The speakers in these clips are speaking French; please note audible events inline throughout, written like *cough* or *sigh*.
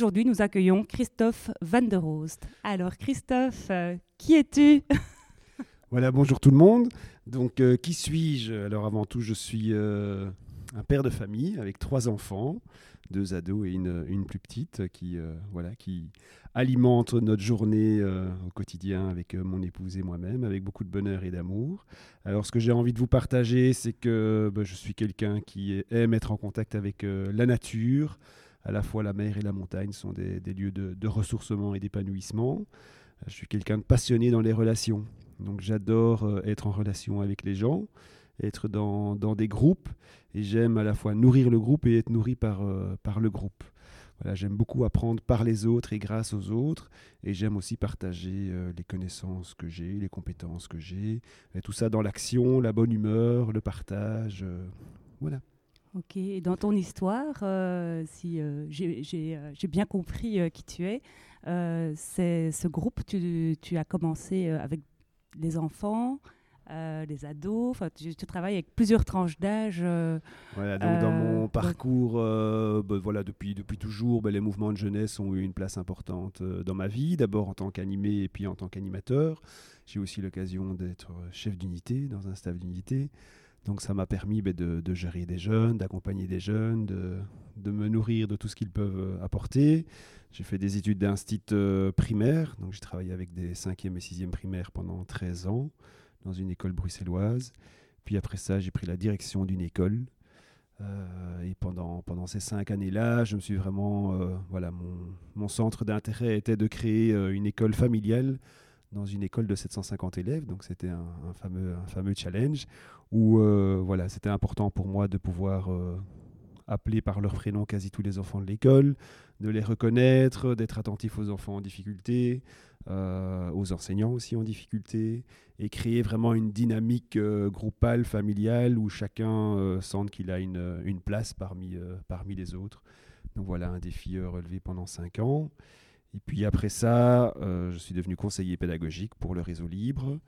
Aujourd'hui, nous accueillons Christophe Van der Roost. Alors, Christophe, euh, qui es-tu *laughs* Voilà, bonjour tout le monde. Donc, euh, qui suis-je? Alors, avant tout, je suis euh, un père de famille avec trois enfants, deux ados et une, plus petite qui, voilà, qui alimente notre journée au quotidien avec mon épouse et moi-même, avec beaucoup de bonheur et d'amour. Alors, ce que j'ai envie de vous partager, c'est que bah, je suis quelqu'un qui aime être en contact avec la nature, à la fois la mer et la montagne sont des, lieux de, ressourcement et d'épanouissement. Je suis quelqu'un de passionné dans les relations. Donc j'adore euh, être en relation avec les gens, être dans, des groupes. Et j'aime à la fois nourrir le groupe et être nourri par, euh, par le groupe. Voilà, j'aime beaucoup apprendre par les autres et grâce aux autres. Et j'aime aussi partager euh, les connaissances que j'ai, les compétences que j'ai. Tout ça dans l'action, la bonne humeur, le partage. voilà. Ok, et dans ton histoire, euh, si euh, euh, j'ai bien compris qui tu es, c'est ce groupe, tu, tu, as commencé avec les enfants, les ados, tu, tu, travailles avec plusieurs tranches d'âge. voilà, donc dans mon parcours, bah, voilà, depuis, depuis toujours, bah, les mouvements de jeunesse ont eu une place importante dans ma vie, d'abord en tant qu'animé et puis en tant qu'animateur. J'ai aussi l'occasion d'être chef d'unité dans un staff d'unité. Donc ça m'a permis ben, de, gérer des jeunes, d'accompagner des jeunes, de, me nourrir de tout ce qu'ils peuvent euh, apporter. J'ai fait des études d'institut euh, primaire, donc j'ai travaillé avec des 5e et 6e primaires pendant 13 ans dans une école bruxelloise. Puis après ça, j'ai pris la direction d'une école. Euh, et pendant, ces cinq années-là, je me suis vraiment... voilà, mon centre d'intérêt était de créer une école familiale dans une école de 750 élèves, donc c'était un, fameux, un fameux challenge où euh, voilà, c'était important pour moi de pouvoir euh, appeler par leur prénom quasi tous les enfants de l'école, de les reconnaître, d'être attentif aux enfants en difficulté, euh, aux enseignants aussi en difficulté, et créer vraiment une dynamique groupale, familiale, où chacun sente qu'il a une, place parmi, parmi les autres. Donc voilà un défi relevé pendant cinq ans. Et puis après ça, euh, je suis devenu conseiller pédagogique pour le réseau libre.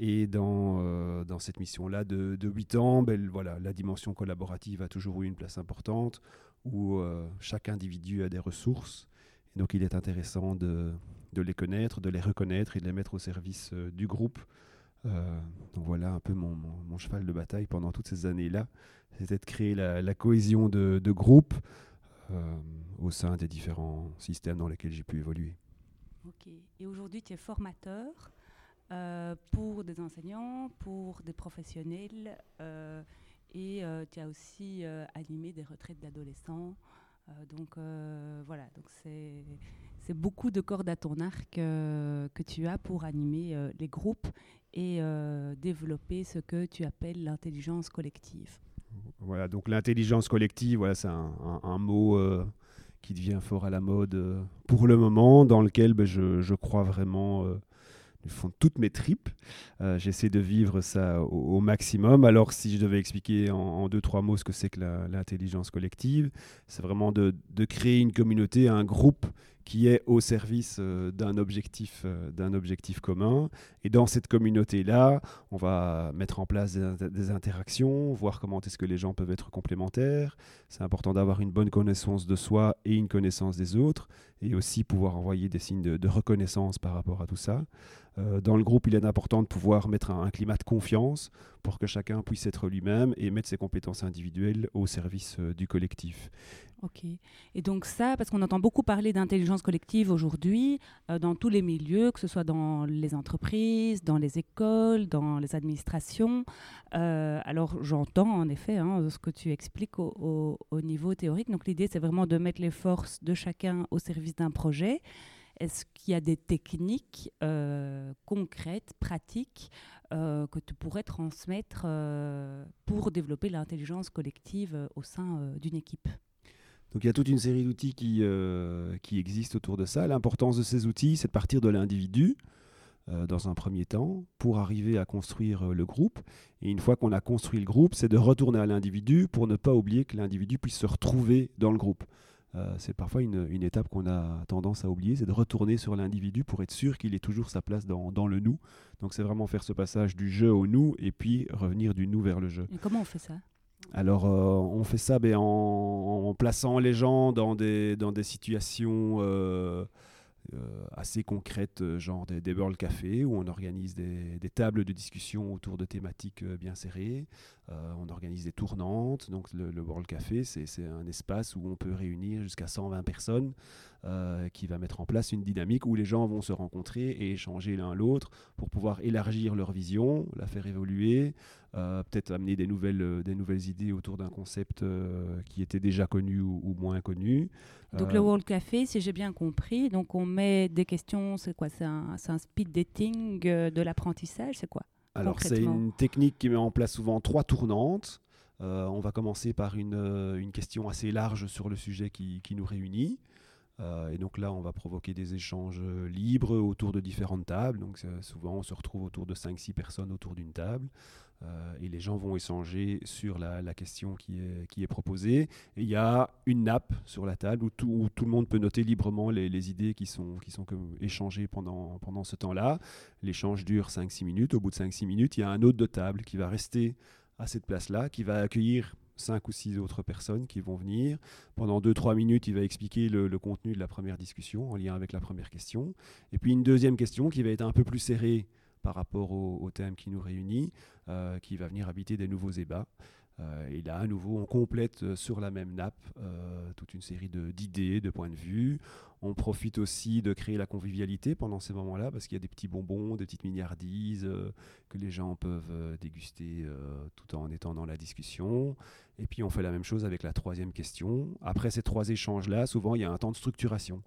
Et dans, euh, dans cette mission-là de, de 8 ans, ben, voilà, la dimension collaborative a toujours eu une place importante, où euh, chaque individu a des ressources. Et donc il est intéressant de, de, les connaître, de les reconnaître et de les mettre au service du groupe. donc voilà un peu mon, mon, cheval de bataille pendant toutes ces années-là. C'était de créer la, la cohésion de, de groupe, au sein des différents systèmes dans lesquels j'ai pu évoluer. Ok. Et aujourd'hui, tu es formateur euh, pour des enseignants, pour des professionnels, euh, et tu as aussi animé des retraites d'adolescents. donc voilà, donc c'est beaucoup de cordes à ton arc que tu as pour animer les groupes et développer ce que tu appelles l'intelligence collective. Donc l'intelligence collective, voilà, c'est un, mot euh, qui devient fort à la mode euh, pour le moment, dans lequel ben, je, crois vraiment euh, du fond de toutes mes tripes. J'essaie de vivre ça au, maximum. Alors, si je devais expliquer en, deux, trois mots ce que c'est que l'intelligence collective, c'est vraiment de, créer une communauté, un groupe qui est au service euh, d'un objectif, euh, d'un objectif commun. Et dans cette communauté-là, on va mettre en place des, interactions, voir comment est-ce que les gens peuvent être complémentaires. C'est important d'avoir une bonne connaissance de soi et une connaissance des autres, et aussi pouvoir envoyer des signes de, reconnaissance par rapport à tout ça. Euh, dans le groupe, il est important de pouvoir mettre un, climat de confiance pour que chacun puisse être lui-même et mettre ses compétences individuelles au service du collectif. Ok. Et donc ça, parce qu'on entend beaucoup parler d'intelligence collective aujourd'hui euh, dans tous les milieux, que ce soit dans les entreprises, dans les écoles, dans les administrations. Euh, alors j'entends en effet hein, ce que tu expliques au, niveau théorique. Donc l'idée, c'est vraiment de mettre les forces de chacun au service d'un projet. est-ce qu'il y a des techniques concrètes, pratiques, que tu pourrais transmettre pour développer l'intelligence collective au sein d'une équipe? Donc il y a toute une série d'outils qui, qui existent autour de ça. L'importance de ces outils, c'est de partir de l'individu, euh, dans un premier temps pour arriver à construire euh, le groupe. Et une fois qu'on a construit le groupe, c'est de retourner à l'individu pour ne pas oublier que l'individu puisse se retrouver dans le groupe. Euh, c'est parfois une, une étape qu'on a tendance à oublier, c'est de retourner sur l'individu pour être sûr qu'il ait toujours sa place dans, dans le nous. Donc c'est vraiment faire ce passage du jeu au nous et puis revenir du nous vers le jeu. Et comment on fait ça? Alors, on fait ça en, plaçant les gens dans des, dans des situations euh, assez concrètes, euh, genre des, des World Café, où on organise des, tables de discussion autour de thématiques euh, bien serrées. on organise des tournantes. Donc le, World Café, c'est un espace où on peut réunir jusqu'à 120 personnes, qui va mettre en place une dynamique où les gens vont se rencontrer et échanger l'un l'autre pour pouvoir élargir leur vision, la faire évoluer, peut-être amener des nouvelles, des nouvelles idées autour d'un concept qui était déjà connu ou, moins connu. Donc le World Café, si j'ai bien compris, donc on met des questions, c'est quoi C'est un, un, speed dating euh, de l'apprentissage, c'est quoi Alors c'est une technique qui met en place souvent trois tournantes. Euh, on va commencer par une, euh, une, question assez large sur le sujet qui, qui nous réunit. Et donc là, on va provoquer des échanges libres autour de différentes tables. Donc souvent, on se retrouve autour de 5-6 personnes autour d'une table. Euh, et les gens vont échanger sur la, question qui est, proposée. Et il y a une nappe sur la table où tout, le monde peut noter librement les, idées qui sont, échangées pendant, ce temps-là. L'échange dure 5-6 minutes. Au bout de 5-6 minutes, il y a un hôte de table qui va rester à cette place-là, qui va accueillir cinq ou six autres personnes qui vont venir. Pendant 2-3 minutes, il va expliquer le, contenu de la première discussion en lien avec la première question. Et puis une deuxième question qui va être un peu plus serrée par rapport au, thème qui nous réunit, euh, qui va venir habiter des nouveaux ébats. Euh, et là, à nouveau, on complète euh, sur la même nappe toute une série d'idées, de, points de vue. On profite aussi de créer la convivialité pendant ces moments-là, parce qu'il y a des petits bonbons, des petites milliardises que les gens peuvent déguster tout en étant dans la discussion. Et puis, on fait la même chose avec la troisième question. Après ces trois échanges-là, souvent, il y a un temps de structuration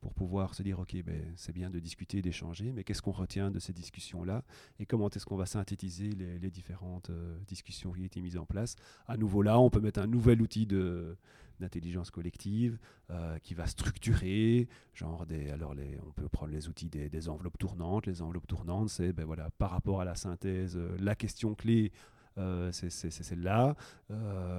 pour pouvoir se dire, OK, ben, c'est bien de discuter, d'échanger, mais qu'est-ce qu'on retient de ces discussions-là et comment est-ce qu'on va synthétiser les, différentes euh, discussions qui ont été mises en place. À nouveau là, on peut mettre un nouvel outil de d'intelligence collective euh, qui va structurer, genre des, alors on peut prendre les outils des, enveloppes tournantes. Les enveloppes tournantes, c'est ben voilà, par rapport à la synthèse, euh, la question clé, c'est celle-là,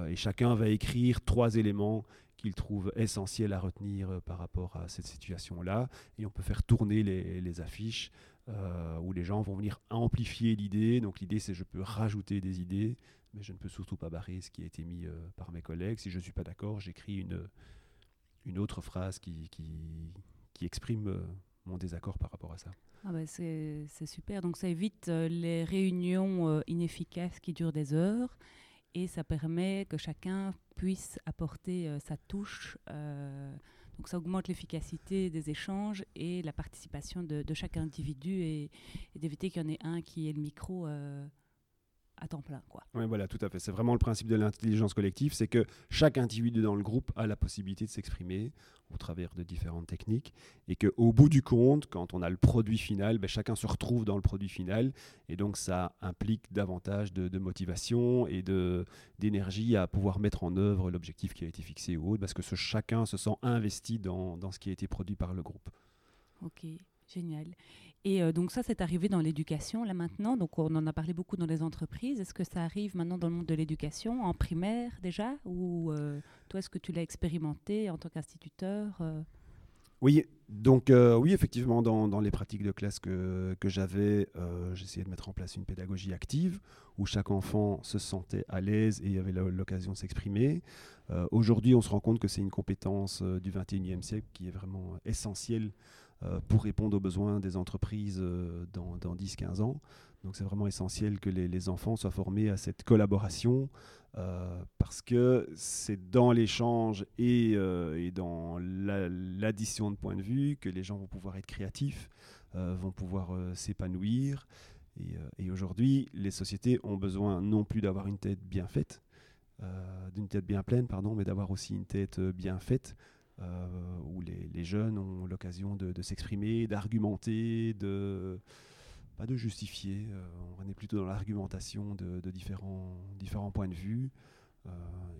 et chacun va écrire trois éléments qu'il trouve essentiel à retenir euh, par rapport à cette situation-là. Et on peut faire tourner les, affiches euh, où les gens vont venir amplifier l'idée. Donc l'idée, c'est je peux rajouter des idées, mais je ne peux surtout pas barrer ce qui a été mis euh, par mes collègues. Si je ne suis pas d'accord, j'écris une, une autre phrase qui, qui, exprime mon désaccord par rapport à ça. Ah bah c'est super, donc ça évite les réunions inefficaces qui durent des heures et ça permet que chacun puisse apporter euh, sa touche. Euh, donc ça augmente l'efficacité des échanges et la participation de, chaque individu et, d'éviter qu'il y en ait un qui ait le micro euh, à temps plein. Quoi. Oui, voilà, tout à fait. C'est vraiment le principe de l'intelligence collective, c'est que chaque individu dans le groupe a la possibilité de s'exprimer au travers de différentes techniques, et qu'au bout du compte, quand on a le produit final, ben, chacun se retrouve dans le produit final, et donc ça implique davantage de, motivation et d'énergie à pouvoir mettre en œuvre l'objectif qui a été fixé ou autre, parce que ce, chacun se sent investi dans, dans ce qui a été produit par le groupe. Ok, génial. Et euh, donc ça, c'est arrivé dans l'éducation là maintenant. Donc on en a parlé beaucoup dans les entreprises. Est-ce que ça arrive maintenant dans le monde de l'éducation, en primaire déjà? Ou euh, toi, est-ce que tu l'as expérimenté en tant qu'instituteur euh? Oui, donc oui, effectivement, dans, les pratiques de classe que, que j'avais, j'essayais de mettre en place une pédagogie active où chaque enfant se sentait à l'aise et avait l'occasion de s'exprimer. Aujourd'hui, on se rend compte que c'est une compétence du 21e siècle qui est vraiment essentielle pour répondre aux besoins des entreprises euh, dans, dans 10-15 ans. Donc c'est vraiment essentiel que les, enfants soient formés à cette collaboration euh, parce que c'est dans l'échange et, dans l'addition de points de vue que les gens vont pouvoir être créatifs, vont pouvoir s'épanouir. Et aujourd'hui, les sociétés ont besoin non plus d'avoir une tête bien faite, d'une tête bien pleine, pardon, mais d'avoir aussi une tête bien faite où les, jeunes ont l'occasion de, s'exprimer, d'argumenter, de pas de justifier. on est plutôt dans l'argumentation de, différents, points de vue.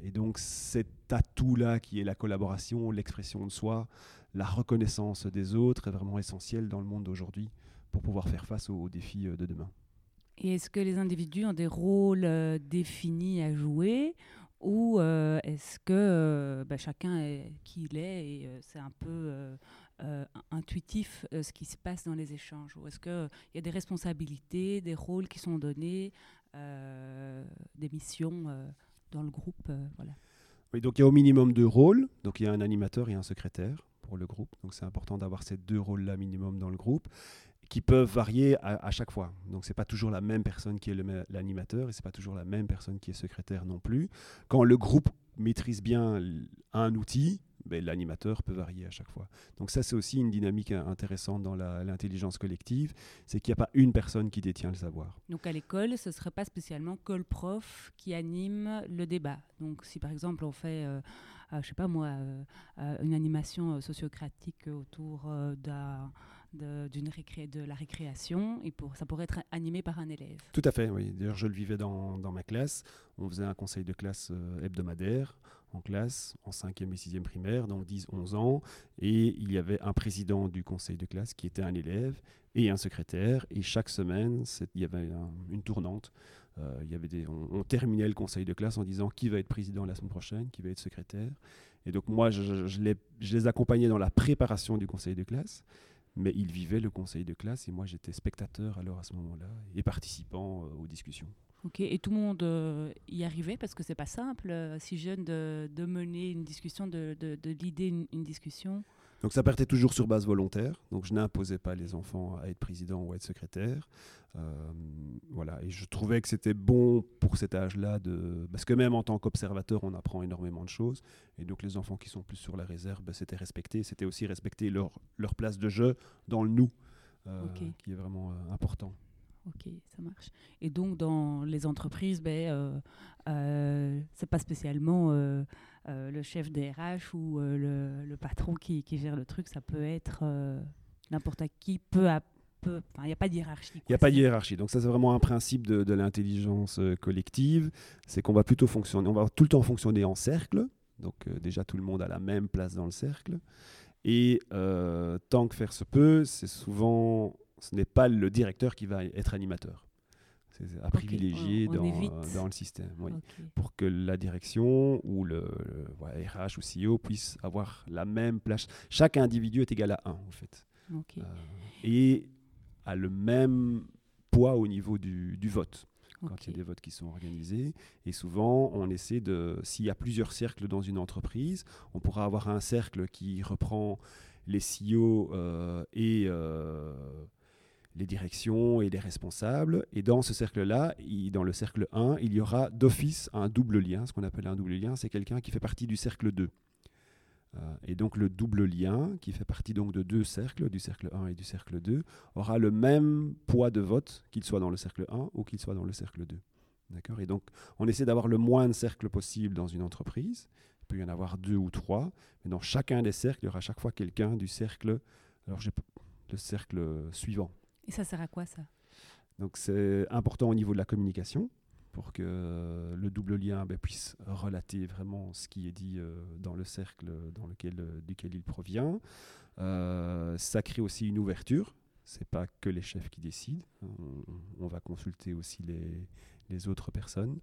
et donc cet atout-là qui est la collaboration, l'expression de soi, la reconnaissance des autres est vraiment essentielle dans le monde d'aujourd'hui pour pouvoir faire face aux, défis de demain. Et est-ce que les individus ont des rôles définis à jouer ou est-ce que bah, chacun est qui il est et c'est un peu intuitif ce qui se passe dans les échanges? Ou est-ce qu'il y a des responsabilités, des rôles qui sont donnés, des missions dans le groupe voilà. Donc il y a au minimum deux rôles. Donc il y a un animateur et un secrétaire pour le groupe. Donc c'est important d'avoir ces deux rôles-là minimum dans le groupe qui peuvent varier à, chaque fois. Donc c'est pas toujours la même personne qui est l'animateur et c'est pas toujours la même personne qui est secrétaire non plus. Quand le groupe maîtrise bien un outil, ben, l'animateur peut varier à chaque fois. Donc ça c'est aussi une dynamique intéressante dans l'intelligence collective, c'est qu'il n'y a pas une personne qui détient le savoir. Donc à l'école, ce serait pas spécialement que le prof qui anime le débat. Donc si par exemple on fait euh, je sais pas moi, euh, une animation sociocratique autour d'un d'une récré de la récréation et pour, ça pourrait être animé par un élève. Tout à fait, oui. D'ailleurs, je le vivais dans, dans, ma classe. On faisait un conseil de classe euh, hebdomadaire en classe, en 5e et 6e primaire, donc 10-11 ans. Et il y avait un président du conseil de classe qui était un élève et un secrétaire. Et chaque semaine, il y avait une tournante. Euh, il y avait des, on, terminait le conseil de classe en disant qui va être président la semaine prochaine, qui va être secrétaire. Et donc moi, je, les, accompagnais dans la préparation du conseil de classe mais il vivait le conseil de classe et moi j'étais spectateur alors à ce moment-là et participant euh, aux discussions. Ok, et tout le monde euh, y arrivait parce que c'est pas simple, euh, si jeune, de, de, mener une discussion, de, de, de l'idée une, discussion. Donc ça partait toujours sur base volontaire. Donc je n'imposais pas les enfants à être président ou à être secrétaire. Euh, voilà. Et je trouvais que c'était bon pour cet âge-là de parce que même en tant qu'observateur, on apprend énormément de choses. Et donc les enfants qui sont plus sur la réserve, ben, c'était respecté. C'était aussi respecter leur, leur place de jeu dans le nous, qui est vraiment important. Ok, ça marche. Et donc, dans les entreprises, ben, euh, euh, c'est pas spécialement euh, euh, le chef DRH ou le, patron qui, gère le truc, ça peut être n'importe qui, peu à peu. Il n'y a pas de hiérarchie. Il n'y a pas de hiérarchie. Donc, ça, c'est vraiment un principe de l'intelligence collective c'est qu'on va plutôt fonctionner, on va tout le temps fonctionner en cercle. Donc, déjà, tout le monde a la même place dans le cercle. Et tant que faire se peut, c'est souvent ce n'est pas le directeur qui va être animateur. C'est à privilégier dans, dans, le système. Pour que la direction ou le, RH ou CEO puisse avoir la même place. Chaque individu est égal à 1, en fait. Euh, et a le même poids au niveau du, du vote. Quand il y a des votes qui sont organisés. Et souvent, on essaie de. S'il y a plusieurs cercles dans une entreprise, on pourra avoir un cercle qui reprend les CEO euh, et. Euh, les directions et les responsables. Et dans ce cercle-là, dans le cercle 1, il y aura d'office un double lien. Ce qu'on appelle un double lien, c'est quelqu'un qui fait partie du cercle 2. Euh, et donc le double lien, qui fait partie donc de deux cercles, du cercle 1 et du cercle 2, aura le même poids de vote qu'il soit dans le cercle 1 ou qu'il soit dans le cercle 2. D'accord? Et donc on essaie d'avoir le moins de cercles possible dans une entreprise. Il peut y en avoir deux ou trois, mais dans chacun des cercles, il y aura chaque fois quelqu'un du cercle, alors j'ai le cercle suivant. Et ça sert à quoi ça? Donc c'est important au niveau de la communication pour que le double lien ben, puisse relater vraiment ce qui est dit euh, dans le cercle dans lequel, euh, duquel il provient. Euh, ça crée aussi une ouverture. C'est pas que les chefs qui décident. On, va consulter aussi les, les autres personnes.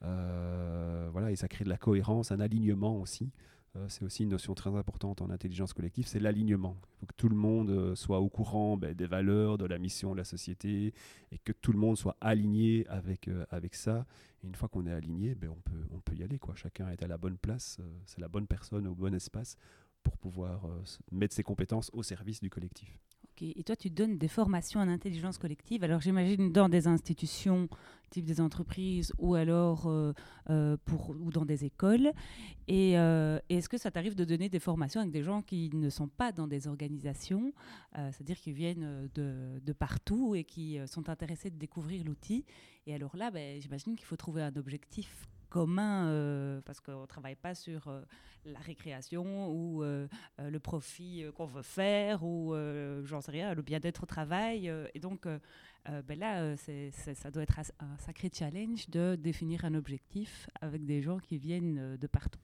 voilà, et ça crée de la cohérence, un alignement aussi c'est aussi une notion très importante en intelligence collective, c'est l'alignement. Il faut que tout le monde euh, soit au courant ben, des valeurs, de la mission de la société, et que tout le monde soit aligné avec, euh, avec ça. Et une fois qu'on est aligné, ben, on, peut, on peut y aller. Quoi. Chacun est à la bonne place, c'est la bonne personne au bon espace pour pouvoir mettre ses compétences au service du collectif. Et toi, tu donnes des formations en intelligence collective. Alors, j'imagine dans des institutions, type des entreprises, ou alors euh, euh, pour, ou dans des écoles. Et euh, est-ce que ça t'arrive de donner des formations avec des gens qui ne sont pas dans des organisations, c'est-à-dire qui viennent de, de, partout et qui sont intéressés de découvrir l'outil? Et alors là, ben, j'imagine qu'il faut trouver un objectif commun, parce qu'on ne travaille pas sur la récréation ou le profit qu'on veut faire ou, j'en sais rien, le bien-être au travail. et donc, ben là, ça doit être un sacré challenge de définir un objectif avec des gens qui viennent de partout.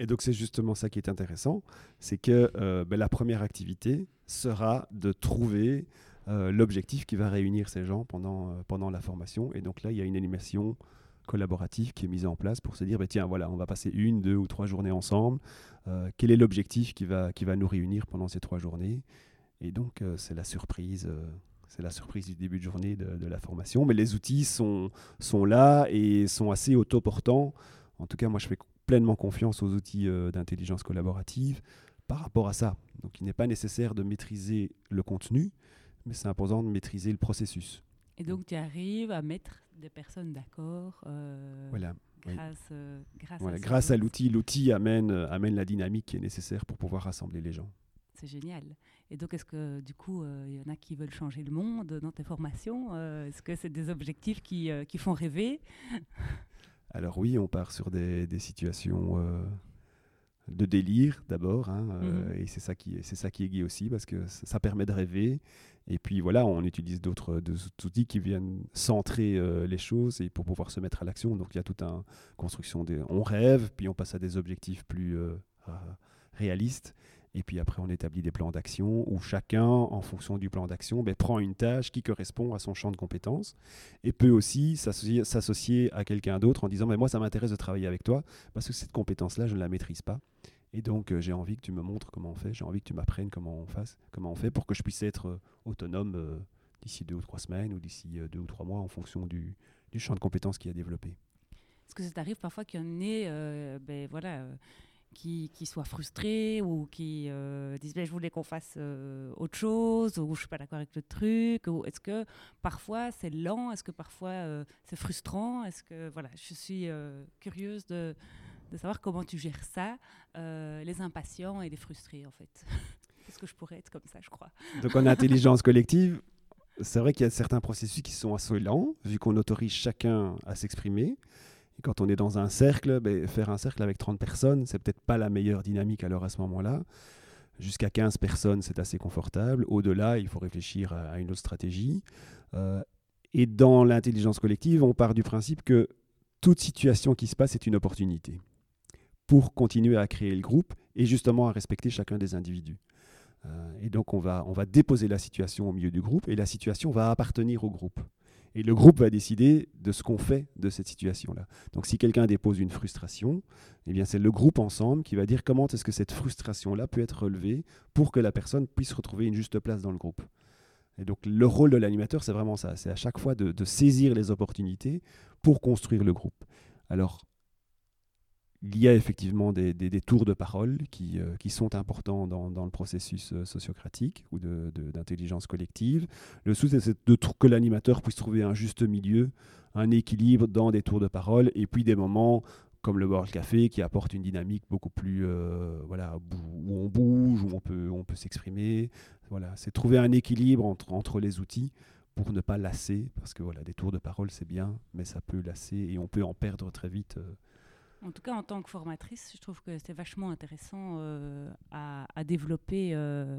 Et donc c'est justement ça qui est intéressant, c'est que euh, ben, la première activité sera de trouver euh, l'objectif qui va réunir ces gens pendant, euh, pendant la formation. Et donc là, il y a une animation collaborative qui est mise en place pour se dire, ben, tiens, voilà, on va passer une, deux ou trois journées ensemble. quel est l'objectif qui va, qui va nous réunir pendant ces trois journées? Et donc c'est la surprise. c'est la surprise du début de journée de, la formation, mais les outils sont, sont là et sont assez autoportants. En tout cas, moi, je fais pleinement confiance aux outils euh, d'intelligence collaborative par rapport à ça. Donc il n'est pas nécessaire de maîtriser le contenu, mais c'est important de maîtriser le processus. Et donc tu arrives à mettre des personnes d'accord euh, voilà. grâce, euh, grâce, à, grâce à l'outil. L'outil amène, amène la dynamique qui est nécessaire pour pouvoir rassembler les gens. C'est génial. Et donc, est-ce que du coup, il y en a qui veulent changer le monde dans tes formations Est-ce que c'est des objectifs qui, qui font rêver? Alors oui, on part sur des, situations euh, de délire d'abord, hein, euh, mhm. et c'est ça qui c'est ça qui est gai aussi parce que ça, permet de rêver. Et puis voilà, on utilise d'autres outils qui viennent centrer euh, les choses et pour pouvoir se mettre à l'action. Donc il y a toute une construction des, on rêve, puis on passe à des objectifs plus réalistes. Et puis après, on établit des plans d'action où chacun, en fonction du plan d'action, ben, prend une tâche qui correspond à son champ de compétences et peut aussi s'associer à quelqu'un d'autre en disant mais Moi, ça m'intéresse de travailler avec toi parce que cette compétence-là, je ne la maîtrise pas. Et donc, euh, j'ai envie que tu me montres comment on fait, j'ai envie que tu m'apprennes comment on, comment on fait pour que je puisse être euh, autonome euh, d'ici deux ou trois semaines ou d'ici deux ou trois mois en fonction du, champ de compétences qui a développé. Est-ce que ça t'arrive parfois qu'il y en ait, ben, voilà qui, qui soient frustrés ou qui euh, disent je voulais qu'on fasse euh, autre chose ou je suis pas d'accord avec le truc ou est-ce que parfois c'est lent est-ce que parfois euh, c'est frustrant est-ce que voilà je suis curieuse de, savoir comment tu gères ça les impatients et les frustrés en fait. *laughs* Est-ce que je pourrais être comme ça je crois? Donc en intelligence collective c'est vrai qu'il y a certains processus qui sont assez lents vu qu'on autorise chacun à s'exprimer quand on est dans un cercle, ben, faire un cercle avec 30 personnes, c'est peut-être pas la meilleure dynamique alors à ce moment-là. Jusqu'à 15 personnes, c'est assez confortable. Au-delà, il faut réfléchir à, une autre stratégie. Euh, et dans l'intelligence collective, on part du principe que toute situation qui se passe est une opportunité pour continuer à créer le groupe et justement à respecter chacun des individus. Euh, et donc on va, on va déposer la situation au milieu du groupe et la situation va appartenir au groupe. Et le groupe va décider de ce qu'on fait de cette situation-là. Donc si quelqu'un dépose une frustration, eh bien c'est le groupe ensemble qui va dire comment est-ce que cette frustration-là peut être relevée pour que la personne puisse retrouver une juste place dans le groupe. Et donc le rôle de l'animateur, c'est vraiment ça, c'est à chaque fois de, de, saisir les opportunités pour construire le groupe. Alors il y a effectivement des, tours de parole qui, euh, sont importants dans, le processus euh, sociocratique ou d'intelligence collective. Le souci, c'est que l'animateur puisse trouver un juste milieu, un équilibre dans des tours de parole, et puis des moments comme le World Café qui apporte une dynamique beaucoup plus euh, voilà où on bouge où on peut on peut s'exprimer voilà c'est trouver un équilibre entre entre les outils pour ne pas lasser parce que voilà des tours de parole c'est bien mais ça peut lasser et on peut en perdre très vite en tout cas, en tant que formatrice, je trouve que c'est vachement intéressant euh, à, développer euh,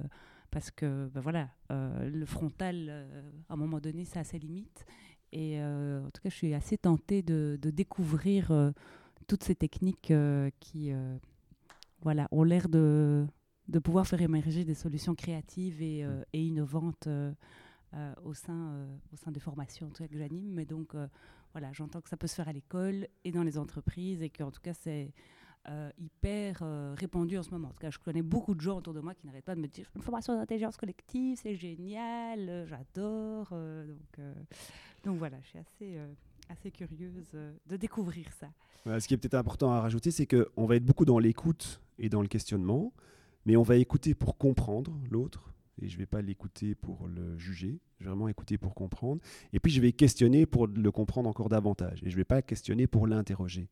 parce que ben voilà, euh, le frontal, à un moment donné, ça a ses limites. Et en tout cas, je suis assez tentée de, découvrir toutes ces techniques qui voilà, ont l'air de, de, pouvoir faire émerger des solutions créatives et, et innovantes au, sein, au sein des formations que j'anime. Mais donc, voilà, j'entends que ça peut se faire à l'école et dans les entreprises et qu'en tout cas, c'est euh, hyper euh, répandu en ce moment. En tout cas, je connais beaucoup de gens autour de moi qui n'arrêtent pas de me dire une formation d'intelligence collective, c'est génial, euh, j'adore. donc, donc voilà, je suis assez, assez curieuse de découvrir ça. ce qui est peut-être important à rajouter, c'est qu'on va être beaucoup dans l'écoute et dans le questionnement, mais on va écouter pour comprendre l'autre et je ne vais pas l'écouter pour le juger, je vais vraiment écouter pour comprendre. Et puis je vais questionner pour le comprendre encore davantage, et je ne vais pas questionner pour l'interroger.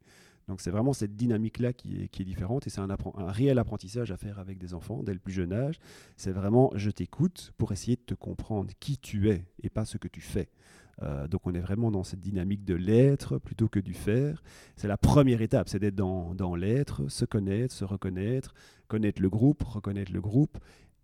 Donc c'est vraiment cette dynamique-là qui est, différente, et c'est un, réel apprentissage à faire avec des enfants dès le plus jeune âge. C'est vraiment je t'écoute pour essayer de te comprendre qui tu es et pas ce que tu fais. donc on est vraiment dans cette dynamique de l'être plutôt que du faire. C'est la première étape, c'est d'être dans l'être, se connaître, se reconnaître, connaître le groupe, reconnaître le groupe,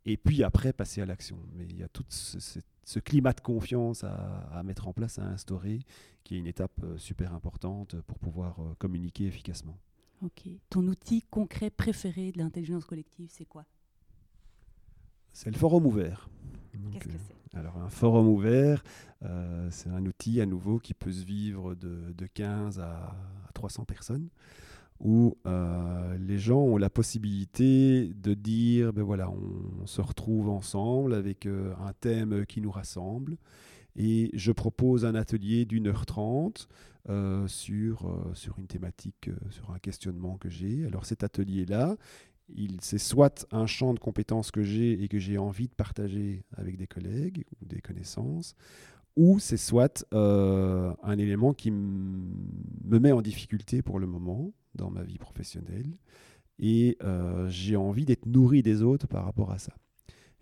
et puis après passer à l'action. Mais il y a tout ce, climat de confiance à, mettre en place, à instaurer, qui est une étape euh, super importante pour pouvoir euh, communiquer efficacement. Ok. Ton outil concret préféré de l'intelligence collective, c'est quoi? C'est le forum ouvert. Qu'est-ce que euh, c'est? Alors un forum ouvert, c'est un outil à nouveau qui peut se vivre de, 15 à 300 personnes où euh, les gens ont la possibilité de dire, ben voilà, on, se retrouve ensemble avec euh, un thème qui nous rassemble, et je propose un atelier d'une heure trente euh, sur, sur une thématique, sur un questionnement que j'ai. Alors cet atelier-là, c'est soit un champ de compétences que j'ai et que j'ai envie de partager avec des collègues ou des connaissances, ou c'est soit un élément qui me met en difficulté pour le moment, dans ma vie professionnelle. Et euh, j'ai envie d'être nourri des autres par rapport à ça.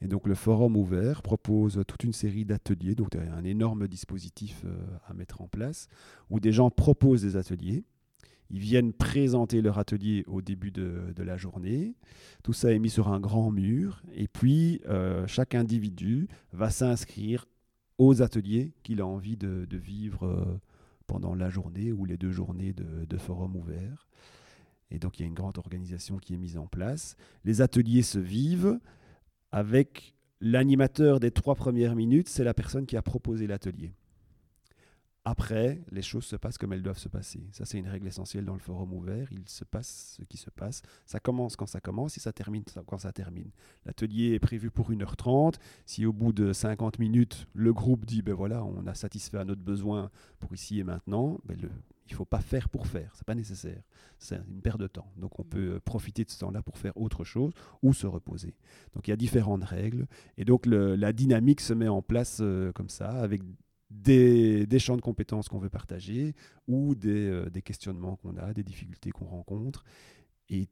Et donc le forum ouvert propose toute une série d'ateliers, donc il y a un énorme dispositif euh, à mettre en place, où des gens proposent des ateliers. Ils viennent présenter leur atelier au début de, la journée. Tout ça est mis sur un grand mur. Et puis, euh, chaque individu va s'inscrire aux ateliers qu'il a envie de, vivre pendant la journée ou les deux journées de, forum ouvert. Et donc il y a une grande organisation qui est mise en place. Les ateliers se vivent avec l'animateur des trois premières minutes, c'est la personne qui a proposé l'atelier. Après, les choses se passent comme elles doivent se passer. Ça, c'est une règle essentielle dans le forum ouvert. Il se passe ce qui se passe. Ça commence quand ça commence et ça termine quand ça termine. L'atelier est prévu pour 1h30. Si au bout de 50 minutes, le groupe dit, ben voilà, on a satisfait à notre besoin pour ici et maintenant, ben il ne faut pas faire pour faire, c'est pas nécessaire. C'est une perte de temps. Donc on peut profiter de ce temps-là pour faire autre chose ou se reposer. Donc il y a différentes règles et donc la dynamique se met en place euh, comme ça avec des, champs de compétences qu'on veut partager ou des, euh, des questionnements qu'on a, des difficultés qu'on rencontre. Et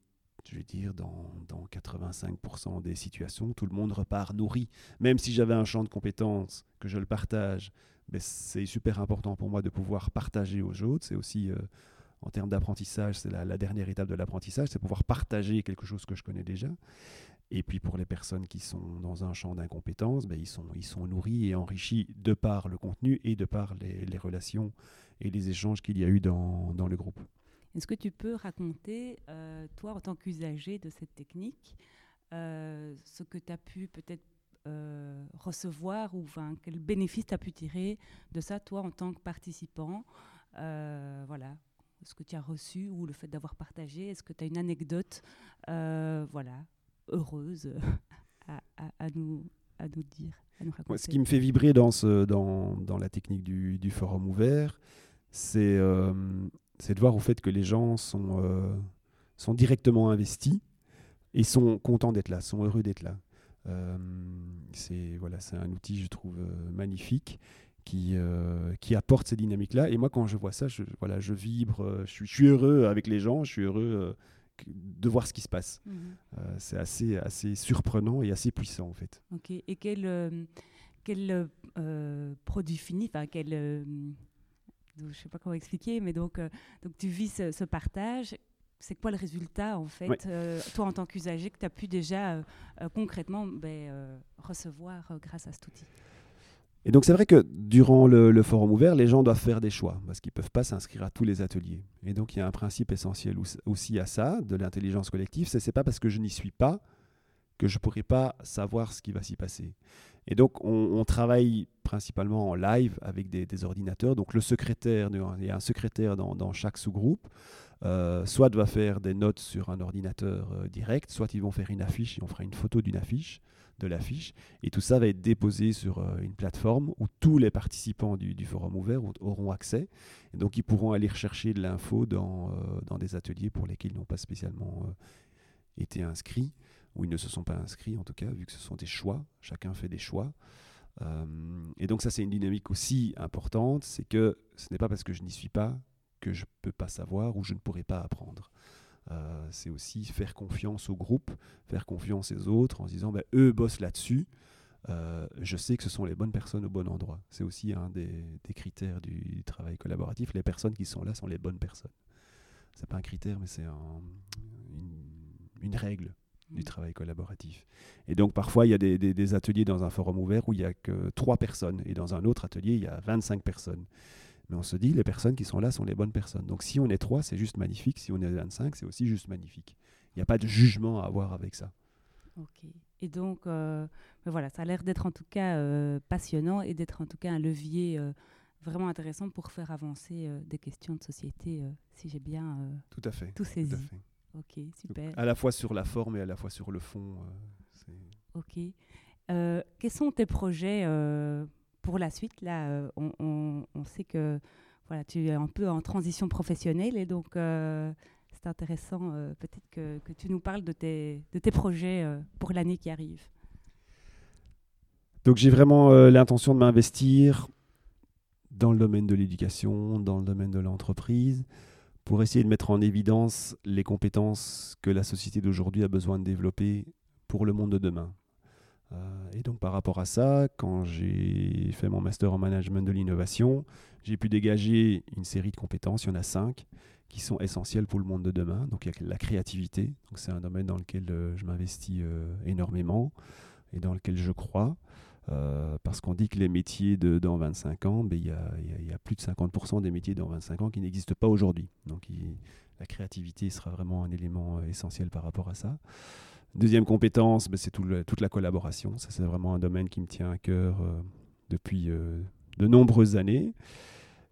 je vais dire, dans, dans 85% des situations, tout le monde repart nourri. Même si j'avais un champ de compétences, que je le partage, mais c'est super important pour moi de pouvoir partager aux autres. C'est aussi, euh, en termes d'apprentissage, c'est la, dernière étape de l'apprentissage, c'est pouvoir partager quelque chose que je connais déjà. Et puis pour les personnes qui sont dans un champ d'incompétence, ben ils, sont, nourris et enrichis de par le contenu et de par les, relations et les échanges qu'il y a eu dans, le groupe. Est-ce que tu peux raconter, euh, toi, en tant qu'usager de cette technique, euh, ce que tu as pu peut-être euh, recevoir ou quel bénéfice tu as pu tirer de ça, toi, en tant que participant Voilà, ce que tu as reçu ou le fait d'avoir partagé? Est-ce que tu as une anecdote voilà, heureuse *laughs* à, nous, à nous dire Ce qui me fait vibrer dans, ce, dans, dans la technique du, du forum ouvert, c'est c'est de voir au fait que les gens sont, sont directement investis et sont contents d'être là, sont heureux d'être là. Euh, c'est voilà, un outil, je trouve, euh, magnifique qui, euh, qui apporte ces dynamiques-là. Et moi, quand je vois ça, je, voilà, je vibre, je suis, je suis heureux avec les gens, je suis heureux de voir ce qui se passe. Mhm. c'est assez, assez surprenant et assez puissant, en fait. Ok. Et quel, quel produit fini, enfin, quel. je ne sais pas comment expliquer, mais donc, donc tu vis ce, ce partage c'est quoi le résultat, en fait, euh, toi, en tant qu'usager, que tu as pu déjà euh, euh, concrètement ben, recevoir grâce à cet outil? Et donc c'est vrai que durant le, forum ouvert, les gens doivent faire des choix parce qu'ils ne peuvent pas s'inscrire à tous les ateliers. Et donc il y a un principe essentiel aussi à ça, de l'intelligence collective, c'est n'est pas parce que je n'y suis pas que je ne pourrai pas savoir ce qui va s'y passer. Et donc on, travaille principalement en live avec des, ordinateurs. Donc le secrétaire, il y a un secrétaire dans, dans chaque sous-groupe. Euh, soit va faire des notes sur un ordinateur euh, direct, soit ils vont faire une affiche et on fera une photo d'une affiche, de l'affiche, et tout ça va être déposé sur euh, une plateforme où tous les participants du, forum ouvert auront accès, et donc ils pourront aller rechercher de l'info dans, dans, des ateliers pour lesquels ils n'ont pas spécialement été inscrits, ou ils ne se sont pas inscrits en tout cas, vu que ce sont des choix, chacun fait des choix. et donc ça c'est une dynamique aussi importante, c'est que ce n'est pas parce que je n'y suis pas que je peux pas savoir ou je ne pourrais pas apprendre. Euh, c'est aussi faire confiance au groupe, faire confiance aux autres en se disant bah, eux bossent là-dessus. euh, je sais que ce sont les bonnes personnes au bon endroit. C'est aussi un des, critères du, travail collaboratif. Les personnes qui sont là sont les bonnes personnes. C'est pas un critère, mais c'est une, règle du mm. travail collaboratif. Et donc parfois, il y a des, ateliers dans un forum ouvert où il n'y a que trois personnes, et dans un autre atelier, il y a 25 personnes. Mais on se dit, les personnes qui sont là sont les bonnes personnes. Donc si on est trois, c'est juste magnifique. Si on est 25, c'est aussi juste magnifique. Il n'y a pas de jugement à avoir avec ça. Ok. Et donc, euh, voilà, ça a l'air d'être en tout cas euh, passionnant et d'être en tout cas un levier euh, vraiment intéressant pour faire avancer des questions de société, si j'ai bien tout, à fait, tout saisi. Ok, super. à la fois sur la forme et à la fois sur le fond. ok. quels sont tes projets pour la suite Là, on, on, sait que voilà, tu es un peu en transition professionnelle et donc c'est intéressant euh, peut-être que, que, tu nous parles de tes, de tes projets euh, pour l'année qui arrive. Donc j'ai vraiment euh, l'intention de m'investir dans le domaine de l'éducation, dans le domaine de l'entreprise, pour essayer de mettre en évidence les compétences que la société d'aujourd'hui a besoin de développer pour le monde de demain. Et donc par rapport à ça, quand j'ai fait mon master en management de l'innovation, j'ai pu dégager une série de compétences, il y en a cinq, qui sont essentiels pour le monde de demain. Donc il y a la créativité, c'est un domaine dans lequel euh, je m'investis euh, énormément et dans lequel je crois. Euh, parce qu'on dit que les métiers de dans 25 ans, ben, il, y, a, plus de 50% des métiers dans 25 ans qui n'existent pas aujourd'hui. Donc la créativité sera vraiment un élément essentiel par rapport à ça. Deuxième compétence, ben, c'est tout toute la collaboration. Ça, c'est vraiment un domaine qui me tient à cœur depuis de nombreuses années.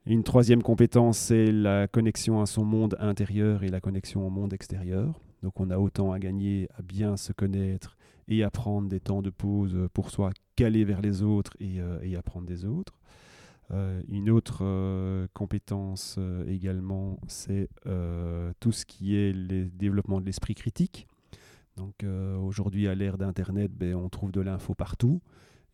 Une troisième compétence, c'est la connexion à son monde intérieur et la connexion au monde extérieur. Donc on a autant à gagner à bien se connaître et à prendre des temps de pause pour soi qu'aller vers les autres et, euh, apprendre des autres. Euh, une autre euh, compétence également, c'est tout ce qui est le développement de l'esprit critique. Donc aujourd'hui, à l'ère d'Internet, ben, on trouve de l'info partout.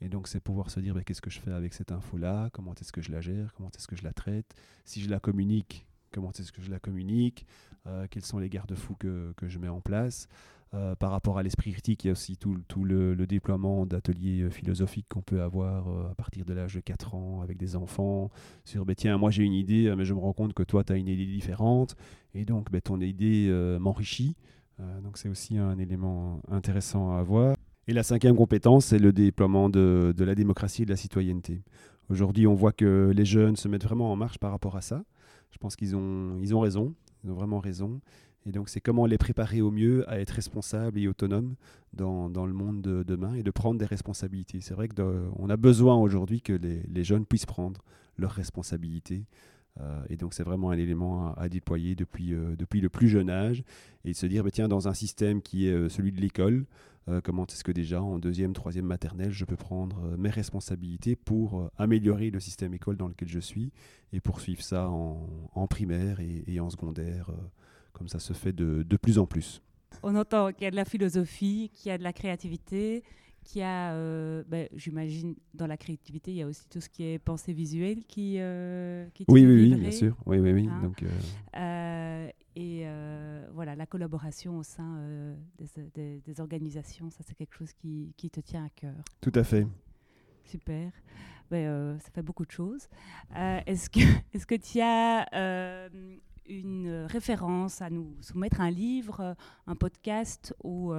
Et donc, c'est pouvoir se dire bah, qu'est-ce que je fais avec cette info-là, comment est-ce que je la gère, comment est-ce que je la traite, si je la communique, comment est-ce que je la communique, euh, quels sont les garde-fous que, que, je mets en place? Euh, par rapport à l'esprit critique, il y a aussi tout, le, déploiement d'ateliers euh, philosophiques qu'on peut avoir à partir de l'âge de 4 ans avec des enfants, sur bah, tiens, moi j'ai une idée, mais je me rends compte que toi tu as une idée différente, et donc ton idée m'enrichit. Donc c'est aussi un élément intéressant à avoir. Et la cinquième compétence, c'est le déploiement de, la démocratie et de la citoyenneté. Aujourd'hui, on voit que les jeunes se mettent vraiment en marche par rapport à ça. Je pense qu'ils ont, ils ont raison, ils ont vraiment raison. Et donc, c'est comment les préparer au mieux à être responsables et autonomes dans, le monde de demain et de prendre des responsabilités. C'est vrai qu'on a besoin aujourd'hui que les, jeunes puissent prendre leurs responsabilités. Euh, et donc, c'est vraiment un élément à, déployer depuis, euh, depuis le plus jeune âge et de se dire, bah, tiens, dans un système qui est euh, celui de l'école, comment est-ce que déjà en deuxième, troisième maternelle, je peux prendre mes responsabilités pour améliorer le système école dans lequel je suis et poursuivre ça en, primaire et, en secondaire, comme ça se fait de, de plus en plus. On entend qu'il y a de la philosophie, qu'il y a de la créativité, qu'il y a, ben, j'imagine, dans la créativité, il y a aussi tout ce qui est pensée visuelle qui, qui oui, oui, oui, bien sûr. Oui, oui, oui. Hein Donc, et euh, voilà, la collaboration au sein euh, des, organisations, ça c'est quelque chose qui, qui, te tient à cœur. Tout à fait. Super. Ben, euh, ça fait beaucoup de choses. est-ce que *laughs* est-ce que tu as une référence à nous soumettre, un livre, un podcast ou,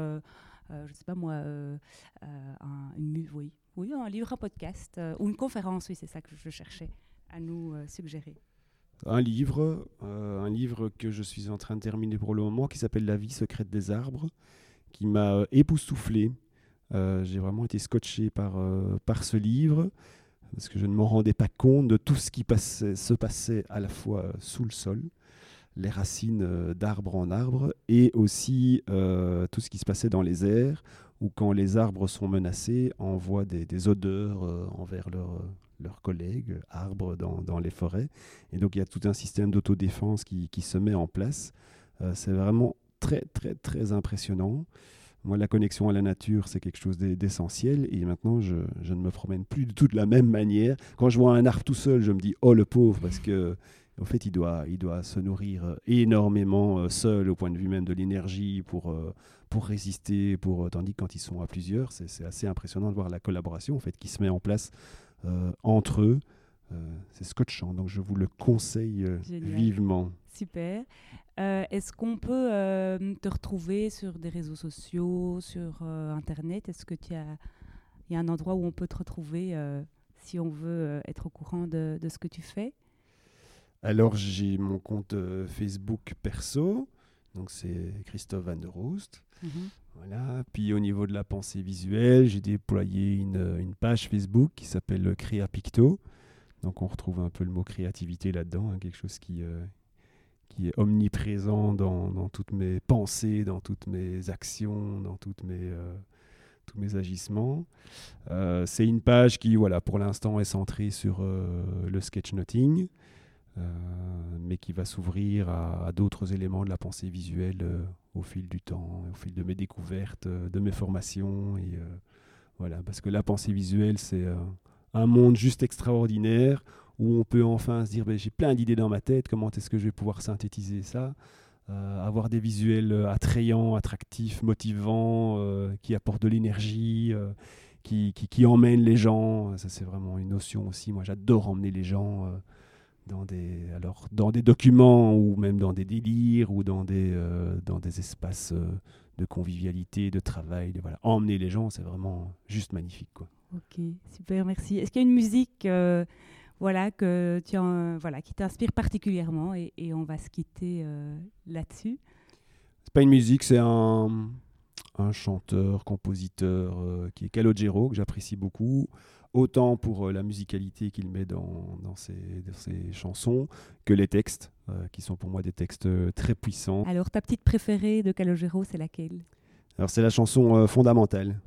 je ne sais pas moi, un, une, oui, oui, un livre, un podcast ou une conférence, oui, c'est ça que je cherchais à nous suggérer un livre, euh, un livre que je suis en train de terminer pour le moment, qui s'appelle La vie secrète des arbres, qui m'a euh, époustouflé. Euh, j'ai vraiment été scotché par, par ce livre, parce que je ne m'en rendais pas compte de tout ce qui se passait à la fois sous le sol, les racines d'arbre en arbre, et aussi tout ce qui se passait dans les airs, où quand les arbres sont menacés, on voit des, des odeurs envers leur, leurs collègues, arbres dans, les forêts. Et donc il y a tout un système d'autodéfense qui, se met en place. Euh, c'est vraiment très très très impressionnant. Moi, la connexion à la nature, c'est quelque chose d'essentiel. Et maintenant, je, je, ne me promène plus du tout de la même manière. Quand je vois un arbre tout seul, je me dis, oh le pauvre, parce que En fait, il doit, il doit se nourrir énormément seul au point de vue même de l'énergie pour, pour résister. Pour, tandis que quand ils sont à plusieurs, c'est assez impressionnant de voir la collaboration en fait, qui se met en place entre eux. c'est scotchant, donc je vous le conseille vivement. Super. Est-ce qu'on peut te retrouver sur des réseaux sociaux, sur Internet? Est-ce que tu as il y a un endroit où on peut te retrouver euh, si on veut euh, être au courant de, ce que tu fais? Alors, j'ai mon compte euh, Facebook perso, donc c'est Christophe Van der Roost. Mhm. Voilà. Puis au niveau de la pensée visuelle, j'ai déployé une, page Facebook qui s'appelle Créa Picto. Donc on retrouve un peu le mot créativité là-dedans, hein, quelque chose qui, qui est omniprésent dans, dans, toutes mes pensées, dans toutes mes actions, dans toutes mes, tous mes agissements. Euh, c'est une page qui, voilà, pour l'instant, est centrée sur euh, le sketchnoting, euh, mais qui va s'ouvrir à, d'autres éléments de la pensée visuelle au fil du temps, au fil de mes découvertes, de mes formations. Et, voilà, parce que la pensée visuelle, c'est un monde juste extraordinaire où on peut enfin se dire ben, j'ai plein d'idées dans ma tête, comment est-ce que je vais pouvoir synthétiser ça? Euh, avoir des visuels euh, attrayants, attractifs, motivants, euh, qui apportent de l'énergie, qui, emmènent les gens. Ça, c'est vraiment une notion aussi. Moi, j'adore emmener les gens dans, des, alors, dans des documents ou même dans des délires ou dans des, dans des espaces de convivialité, de travail. De, voilà. Emmener les gens, c'est vraiment juste magnifique. Quoi. Ok, super, merci. Est-ce qu'il y a une musique voilà, que tu voilà, qui t'inspire particulièrement et, on va se quitter euh, là-dessus? C'est pas une musique, c'est un, un chanteur, compositeur euh, qui est Calogero, que j'apprécie beaucoup, autant pour euh, la musicalité qu'il met dans, dans, ses, ses, chansons que les textes, qui sont pour moi des textes très puissants. Alors, ta petite préférée de Calogero, c'est laquelle? Alors, c'est la chanson Fondamentale.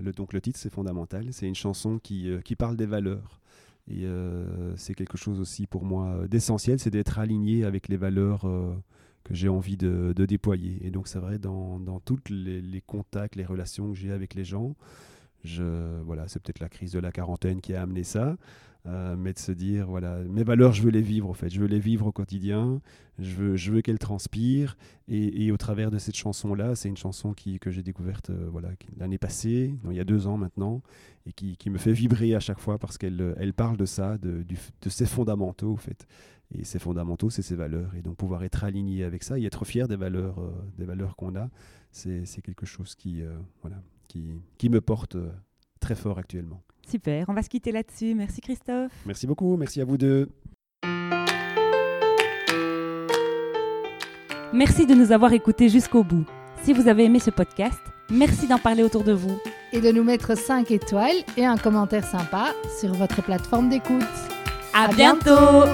Le, donc, le titre, c'est Fondamental. C'est une chanson qui, qui parle des valeurs. Et euh, c'est quelque chose aussi pour moi euh, d'essentiel, c'est d'être aligné avec les valeurs euh, que j'ai envie de, déployer. Et donc c'est vrai dans, dans tous les, les, contacts, les relations que j'ai avec les gens. Voilà, c'est peut-être la crise de la quarantaine qui a amené ça. Euh, mais de se dire, voilà, mes valeurs, je veux les vivre, en fait. Je veux les vivre au quotidien. Je veux, je veux qu'elles transpirent. Et, et, au travers de cette chanson-là, c'est une chanson qui, que j'ai découverte euh, voilà, l'année passée, il y a deux ans maintenant, et qui, qui, me fait vibrer à chaque fois parce qu'elle elle parle de ça, de, du, de ses fondamentaux, en fait. Et ses fondamentaux, c'est ses valeurs. Et donc pouvoir être aligné avec ça et être fier des valeurs, euh, des valeurs qu'on a, c'est quelque chose qui, voilà, qui, qui me porte très fort actuellement. Super, on va se quitter là-dessus. Merci Christophe. Merci beaucoup, merci à vous deux. Merci de nous avoir écoutés jusqu'au bout. Si vous avez aimé ce podcast, merci d'en parler autour de vous. Et de nous mettre 5 étoiles et un commentaire sympa sur votre plateforme d'écoute. À, bientôt